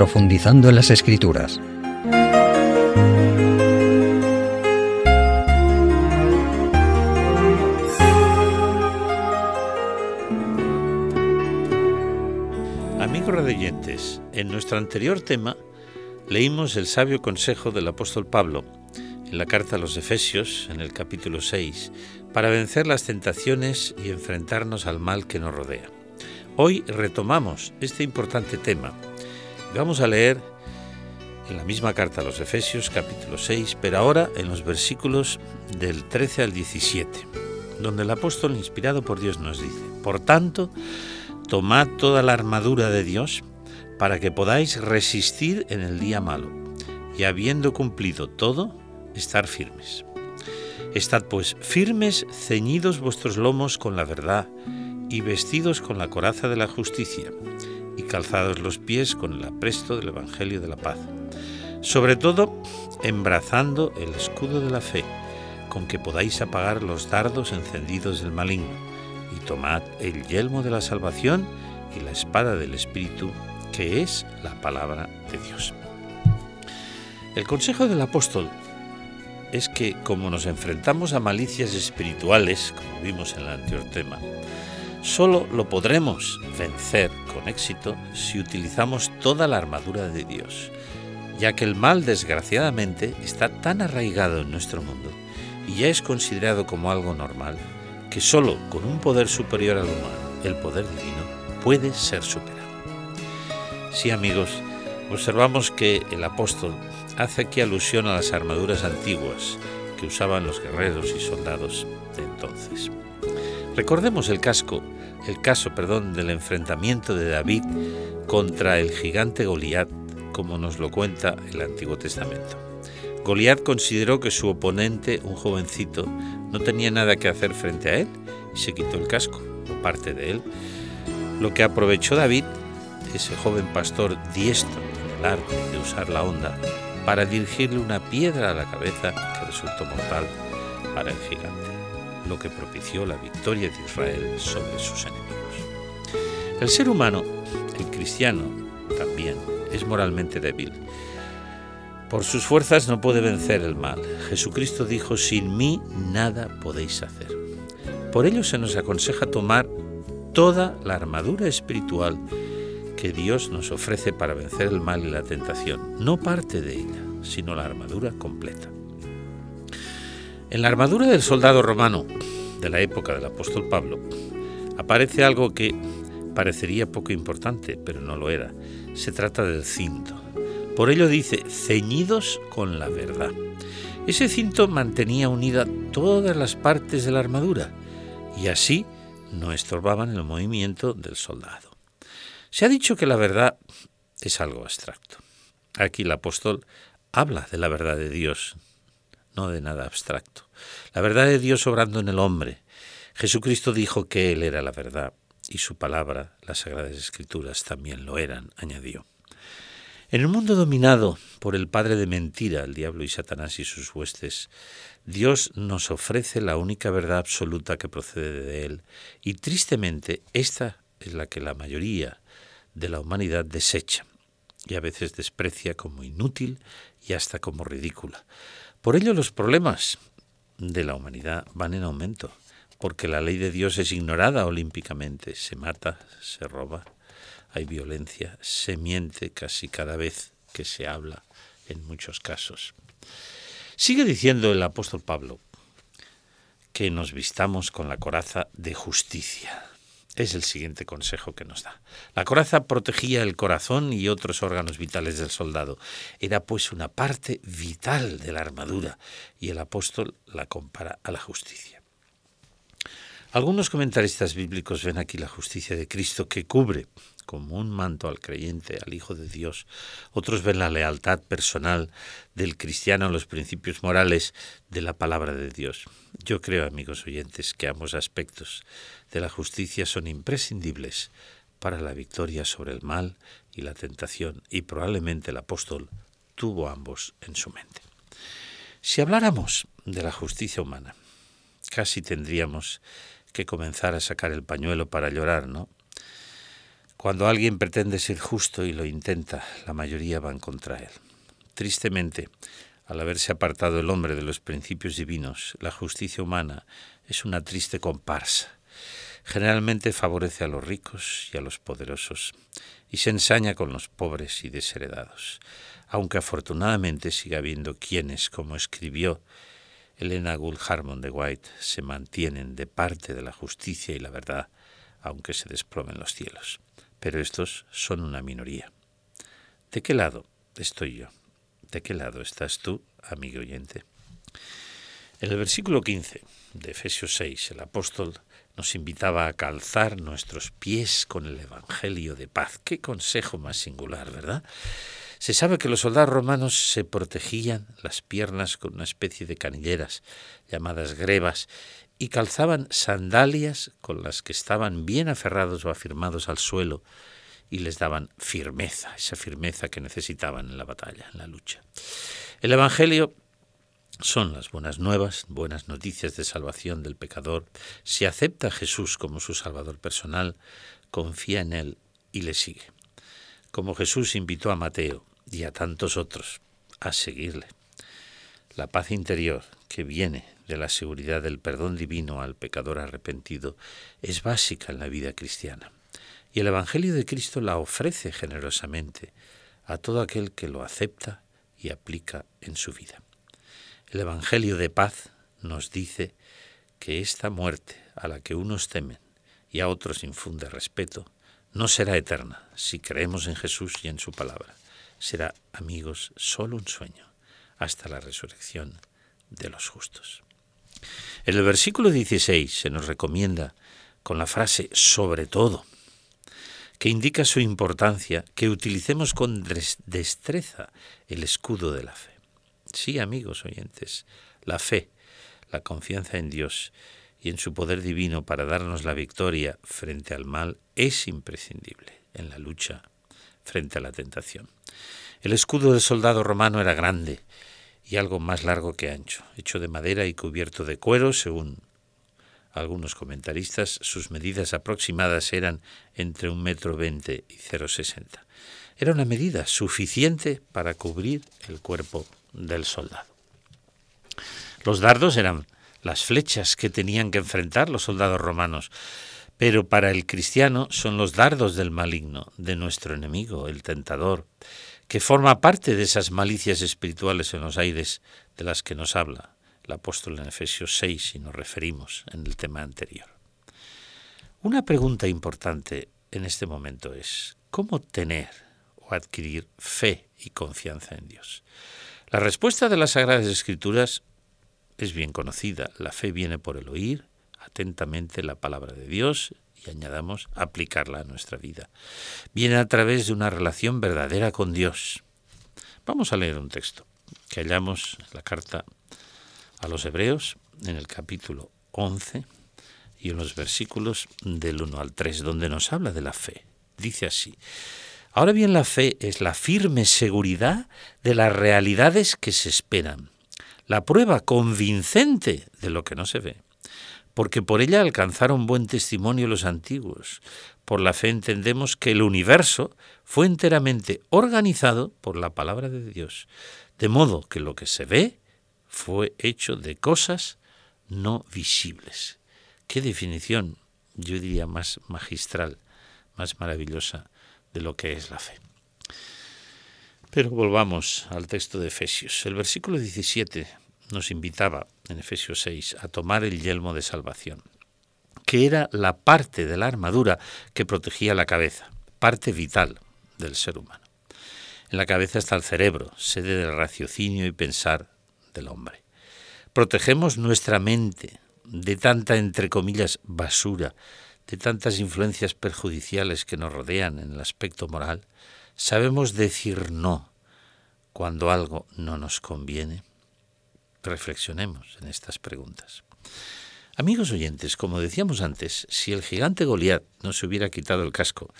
profundizando en las escrituras. Amigos radioyentes, en nuestro anterior tema leímos el sabio consejo del apóstol Pablo en la carta a los Efesios, en el capítulo 6, para vencer las tentaciones y enfrentarnos al mal que nos rodea. Hoy retomamos este importante tema. Vamos a leer en la misma carta a los Efesios, capítulo 6, pero ahora en los versículos del 13 al 17, donde el apóstol inspirado por Dios nos dice, Por tanto, tomad toda la armadura de Dios para que podáis resistir en el día malo, y habiendo cumplido todo, estar firmes. Estad pues firmes, ceñidos vuestros lomos con la verdad, y vestidos con la coraza de la justicia, y calzados los pies con el apresto del Evangelio de la paz. Sobre todo, embrazando el escudo de la fe, con que podáis apagar los dardos encendidos del maligno, y tomad el yelmo de la salvación y la espada del Espíritu, que es la palabra de Dios. El consejo del apóstol es que como nos enfrentamos a malicias espirituales, como vimos en el anterior tema, solo lo podremos vencer con éxito si utilizamos toda la armadura de Dios, ya que el mal desgraciadamente está tan arraigado en nuestro mundo y ya es considerado como algo normal, que solo con un poder superior al humano, el poder divino, puede ser superado. Sí amigos, observamos que el apóstol hace aquí alusión a las armaduras antiguas que usaban los guerreros y soldados de entonces. Recordemos el casco, el caso, perdón, del enfrentamiento de David contra el gigante Goliat, como nos lo cuenta el Antiguo Testamento. Goliat consideró que su oponente, un jovencito, no tenía nada que hacer frente a él y se quitó el casco, o parte de él. Lo que aprovechó David, ese joven pastor diestro en el arte de usar la onda, para dirigirle una piedra a la cabeza que resultó mortal para el gigante, lo que propició la victoria de Israel sobre sus enemigos. El ser humano, el cristiano, también es moralmente débil. Por sus fuerzas no puede vencer el mal. Jesucristo dijo, sin mí nada podéis hacer. Por ello se nos aconseja tomar toda la armadura espiritual que Dios nos ofrece para vencer el mal y la tentación, no parte de ella, sino la armadura completa. En la armadura del soldado romano de la época del apóstol Pablo aparece algo que parecería poco importante, pero no lo era. Se trata del cinto. Por ello dice, ceñidos con la verdad. Ese cinto mantenía unida todas las partes de la armadura y así no estorbaban el movimiento del soldado. Se ha dicho que la verdad es algo abstracto. Aquí el apóstol habla de la verdad de Dios, no de nada abstracto. La verdad de Dios obrando en el hombre. Jesucristo dijo que Él era la verdad y su palabra, las Sagradas Escrituras, también lo eran, añadió. En el mundo dominado por el padre de mentira, el diablo y Satanás y sus huestes, Dios nos ofrece la única verdad absoluta que procede de Él, y tristemente esta es la que la mayoría de la humanidad desecha y a veces desprecia como inútil y hasta como ridícula. Por ello los problemas de la humanidad van en aumento, porque la ley de Dios es ignorada olímpicamente, se mata, se roba, hay violencia, se miente casi cada vez que se habla en muchos casos. Sigue diciendo el apóstol Pablo que nos vistamos con la coraza de justicia. Es el siguiente consejo que nos da. La coraza protegía el corazón y otros órganos vitales del soldado. Era pues una parte vital de la armadura y el apóstol la compara a la justicia. Algunos comentaristas bíblicos ven aquí la justicia de Cristo que cubre como un manto al creyente, al Hijo de Dios. Otros ven la lealtad personal del cristiano a los principios morales de la palabra de Dios. Yo creo, amigos oyentes, que ambos aspectos de la justicia son imprescindibles para la victoria sobre el mal y la tentación, y probablemente el apóstol tuvo ambos en su mente. Si habláramos de la justicia humana, casi tendríamos que comenzar a sacar el pañuelo para llorar, ¿no? Cuando alguien pretende ser justo y lo intenta, la mayoría van contra él. Tristemente, al haberse apartado el hombre de los principios divinos, la justicia humana es una triste comparsa. Generalmente favorece a los ricos y a los poderosos y se ensaña con los pobres y desheredados, aunque afortunadamente siga habiendo quienes, como escribió Elena Gould Harmon de White, se mantienen de parte de la justicia y la verdad, aunque se desplomen los cielos pero estos son una minoría. ¿De qué lado estoy yo? ¿De qué lado estás tú, amigo oyente? En el versículo 15 de Efesios 6, el apóstol nos invitaba a calzar nuestros pies con el Evangelio de paz. Qué consejo más singular, ¿verdad? Se sabe que los soldados romanos se protegían las piernas con una especie de canilleras llamadas grebas y calzaban sandalias con las que estaban bien aferrados o afirmados al suelo y les daban firmeza, esa firmeza que necesitaban en la batalla, en la lucha. El Evangelio son las buenas nuevas, buenas noticias de salvación del pecador. Si acepta a Jesús como su Salvador personal, confía en Él y le sigue. Como Jesús invitó a Mateo y a tantos otros a seguirle. La paz interior que viene de la seguridad del perdón divino al pecador arrepentido es básica en la vida cristiana. Y el Evangelio de Cristo la ofrece generosamente a todo aquel que lo acepta y aplica en su vida. El Evangelio de paz nos dice que esta muerte a la que unos temen y a otros infunde respeto no será eterna si creemos en Jesús y en su palabra. Será, amigos, solo un sueño hasta la resurrección de los justos. En el versículo 16 se nos recomienda con la frase sobre todo, que indica su importancia, que utilicemos con destreza el escudo de la fe. Sí, amigos oyentes, la fe, la confianza en Dios y en su poder divino para darnos la victoria frente al mal es imprescindible en la lucha frente a la tentación. El escudo del soldado romano era grande, y algo más largo que ancho, hecho de madera y cubierto de cuero, según algunos comentaristas, sus medidas aproximadas eran entre un metro veinte y 0,60. Era una medida suficiente para cubrir el cuerpo del soldado. Los dardos eran las flechas que tenían que enfrentar los soldados romanos, pero para el cristiano son los dardos del maligno, de nuestro enemigo, el tentador, que forma parte de esas malicias espirituales en los aires de las que nos habla el apóstol en Efesios 6 y nos referimos en el tema anterior. Una pregunta importante en este momento es, ¿cómo tener o adquirir fe y confianza en Dios? La respuesta de las Sagradas Escrituras es bien conocida. La fe viene por el oír atentamente la palabra de Dios y añadamos aplicarla a nuestra vida. Viene a través de una relación verdadera con Dios. Vamos a leer un texto que hallamos en la carta a los Hebreos en el capítulo 11 y en los versículos del 1 al 3, donde nos habla de la fe. Dice así, ahora bien la fe es la firme seguridad de las realidades que se esperan, la prueba convincente de lo que no se ve porque por ella alcanzaron buen testimonio los antiguos. Por la fe entendemos que el universo fue enteramente organizado por la palabra de Dios, de modo que lo que se ve fue hecho de cosas no visibles. Qué definición, yo diría, más magistral, más maravillosa de lo que es la fe. Pero volvamos al texto de Efesios. El versículo 17 nos invitaba en Efesios 6 a tomar el yelmo de salvación, que era la parte de la armadura que protegía la cabeza, parte vital del ser humano. En la cabeza está el cerebro, sede del raciocinio y pensar del hombre. Protegemos nuestra mente de tanta, entre comillas, basura, de tantas influencias perjudiciales que nos rodean en el aspecto moral. Sabemos decir no cuando algo no nos conviene reflexionemos en estas preguntas. Amigos oyentes, como decíamos antes, si el gigante Goliat no se hubiera quitado el casco,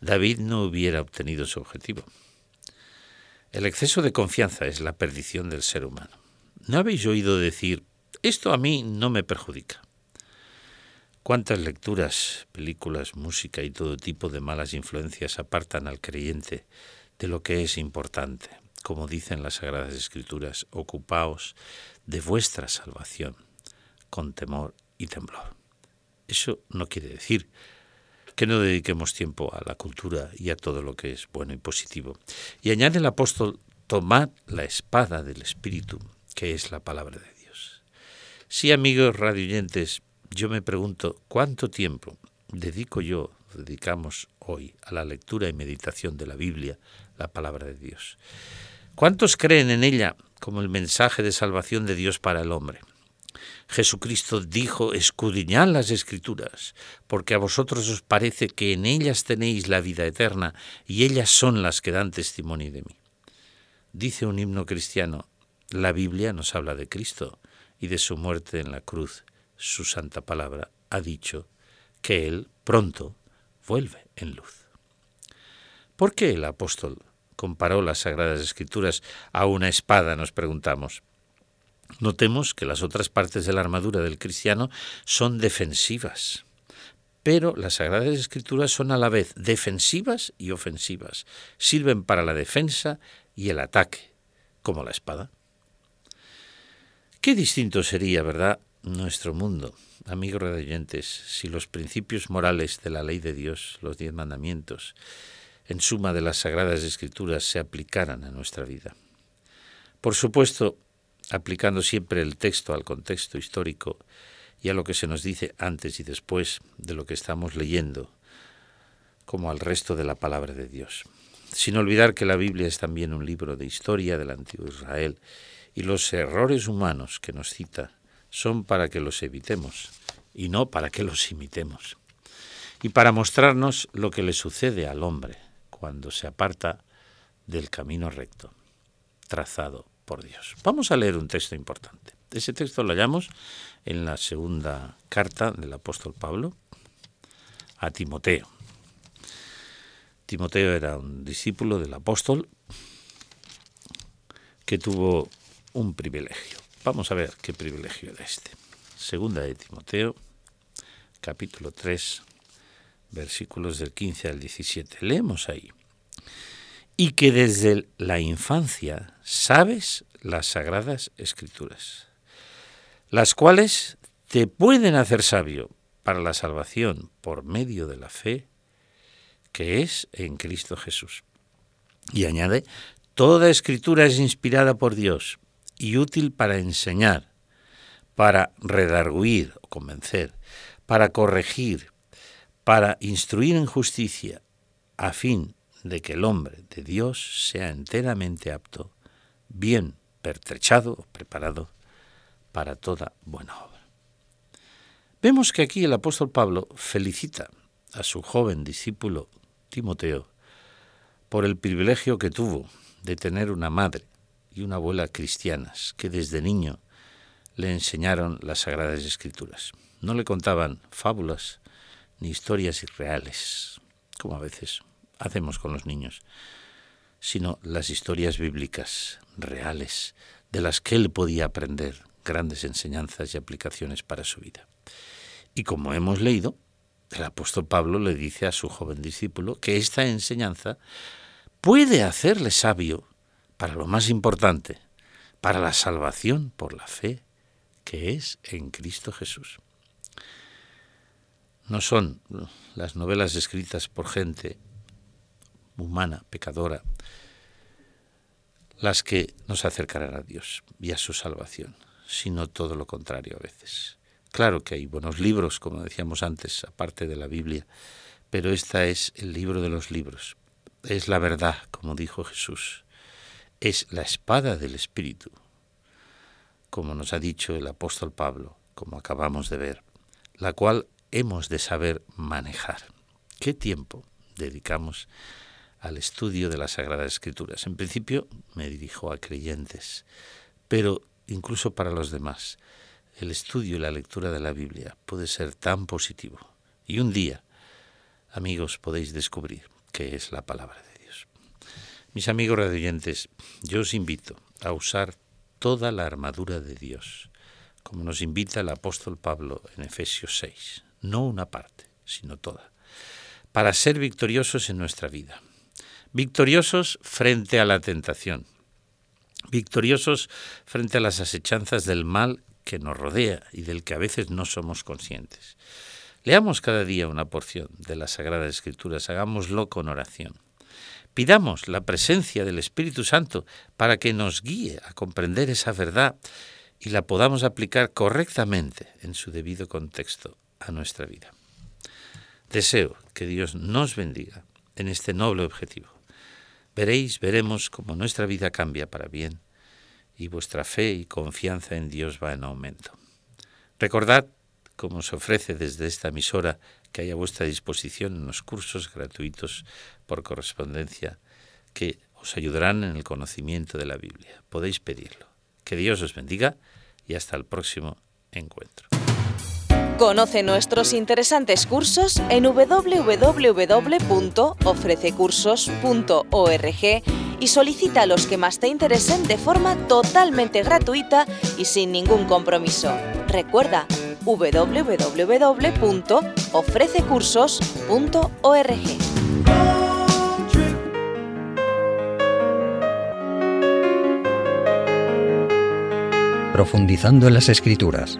David no hubiera obtenido su objetivo. El exceso de confianza es la perdición del ser humano. ¿No habéis oído decir, esto a mí no me perjudica? Cuántas lecturas, películas, música y todo tipo de malas influencias apartan al creyente de lo que es importante. Como dicen las Sagradas Escrituras, ocupaos de vuestra salvación con temor y temblor. Eso no quiere decir que no dediquemos tiempo a la cultura y a todo lo que es bueno y positivo. Y añade el apóstol, tomad la espada del Espíritu, que es la palabra de Dios. Sí, amigos radioyentes, yo me pregunto, ¿cuánto tiempo dedico yo, dedicamos hoy a la lectura y meditación de la Biblia, la palabra de Dios? ¿Cuántos creen en ella como el mensaje de salvación de Dios para el hombre? Jesucristo dijo, escudriñad las escrituras, porque a vosotros os parece que en ellas tenéis la vida eterna, y ellas son las que dan testimonio de mí. Dice un himno cristiano, la Biblia nos habla de Cristo y de su muerte en la cruz. Su santa palabra ha dicho que Él pronto vuelve en luz. ¿Por qué el apóstol comparó las Sagradas Escrituras a una espada, nos preguntamos? Notemos que las otras partes de la armadura del cristiano son defensivas, pero las Sagradas Escrituras son a la vez defensivas y ofensivas. Sirven para la defensa y el ataque, como la espada. Qué distinto sería, ¿verdad?, nuestro mundo, amigos redoyentes, si los principios morales de la ley de Dios, los diez mandamientos, en suma de las Sagradas Escrituras, se aplicaran a nuestra vida. Por supuesto, aplicando siempre el texto al contexto histórico y a lo que se nos dice antes y después de lo que estamos leyendo, como al resto de la palabra de Dios. Sin olvidar que la Biblia es también un libro de historia del antiguo Israel y los errores humanos que nos cita son para que los evitemos y no para que los imitemos. Y para mostrarnos lo que le sucede al hombre cuando se aparta del camino recto, trazado Dios. Vamos a leer un texto importante. Ese texto lo hallamos en la segunda carta del apóstol Pablo a Timoteo. Timoteo era un discípulo del apóstol que tuvo un privilegio. Vamos a ver qué privilegio era este. Segunda de Timoteo, capítulo 3, versículos del 15 al 17. Leemos ahí y que desde la infancia sabes las sagradas escrituras, las cuales te pueden hacer sabio para la salvación por medio de la fe que es en Cristo Jesús. Y añade, toda escritura es inspirada por Dios y útil para enseñar, para redarguir o convencer, para corregir, para instruir en justicia, a fin de que el hombre de Dios sea enteramente apto, bien pertrechado preparado para toda buena obra. Vemos que aquí el apóstol Pablo felicita a su joven discípulo Timoteo por el privilegio que tuvo de tener una madre y una abuela cristianas que desde niño le enseñaron las sagradas escrituras. No le contaban fábulas ni historias irreales, como a veces hacemos con los niños, sino las historias bíblicas reales de las que él podía aprender grandes enseñanzas y aplicaciones para su vida. Y como hemos leído, el apóstol Pablo le dice a su joven discípulo que esta enseñanza puede hacerle sabio para lo más importante, para la salvación por la fe que es en Cristo Jesús. No son las novelas escritas por gente humana, pecadora, las que nos acercarán a Dios y a su salvación, sino todo lo contrario a veces. Claro que hay buenos libros, como decíamos antes, aparte de la Biblia, pero esta es el libro de los libros. Es la verdad, como dijo Jesús. Es la espada del Espíritu, como nos ha dicho el apóstol Pablo, como acabamos de ver, la cual hemos de saber manejar. ¿Qué tiempo dedicamos al estudio de las Sagradas Escrituras. En principio me dirijo a creyentes, pero incluso para los demás, el estudio y la lectura de la Biblia puede ser tan positivo. Y un día, amigos, podéis descubrir que es la palabra de Dios. Mis amigos radioyentes, yo os invito a usar toda la armadura de Dios, como nos invita el apóstol Pablo en Efesios 6. No una parte, sino toda, para ser victoriosos en nuestra vida. Victoriosos frente a la tentación, victoriosos frente a las asechanzas del mal que nos rodea y del que a veces no somos conscientes. Leamos cada día una porción de las Sagradas Escrituras, hagámoslo con oración. Pidamos la presencia del Espíritu Santo para que nos guíe a comprender esa verdad y la podamos aplicar correctamente en su debido contexto a nuestra vida. Deseo que Dios nos bendiga en este noble objetivo. Veréis, veremos cómo nuestra vida cambia para bien y vuestra fe y confianza en Dios va en aumento. Recordad, como se ofrece desde esta emisora, que hay a vuestra disposición unos cursos gratuitos por correspondencia que os ayudarán en el conocimiento de la Biblia. Podéis pedirlo. Que Dios os bendiga y hasta el próximo encuentro. Conoce nuestros interesantes cursos en www.ofrececursos.org y solicita los que más te interesen de forma totalmente gratuita y sin ningún compromiso. Recuerda www.ofrececursos.org. Profundizando en las escrituras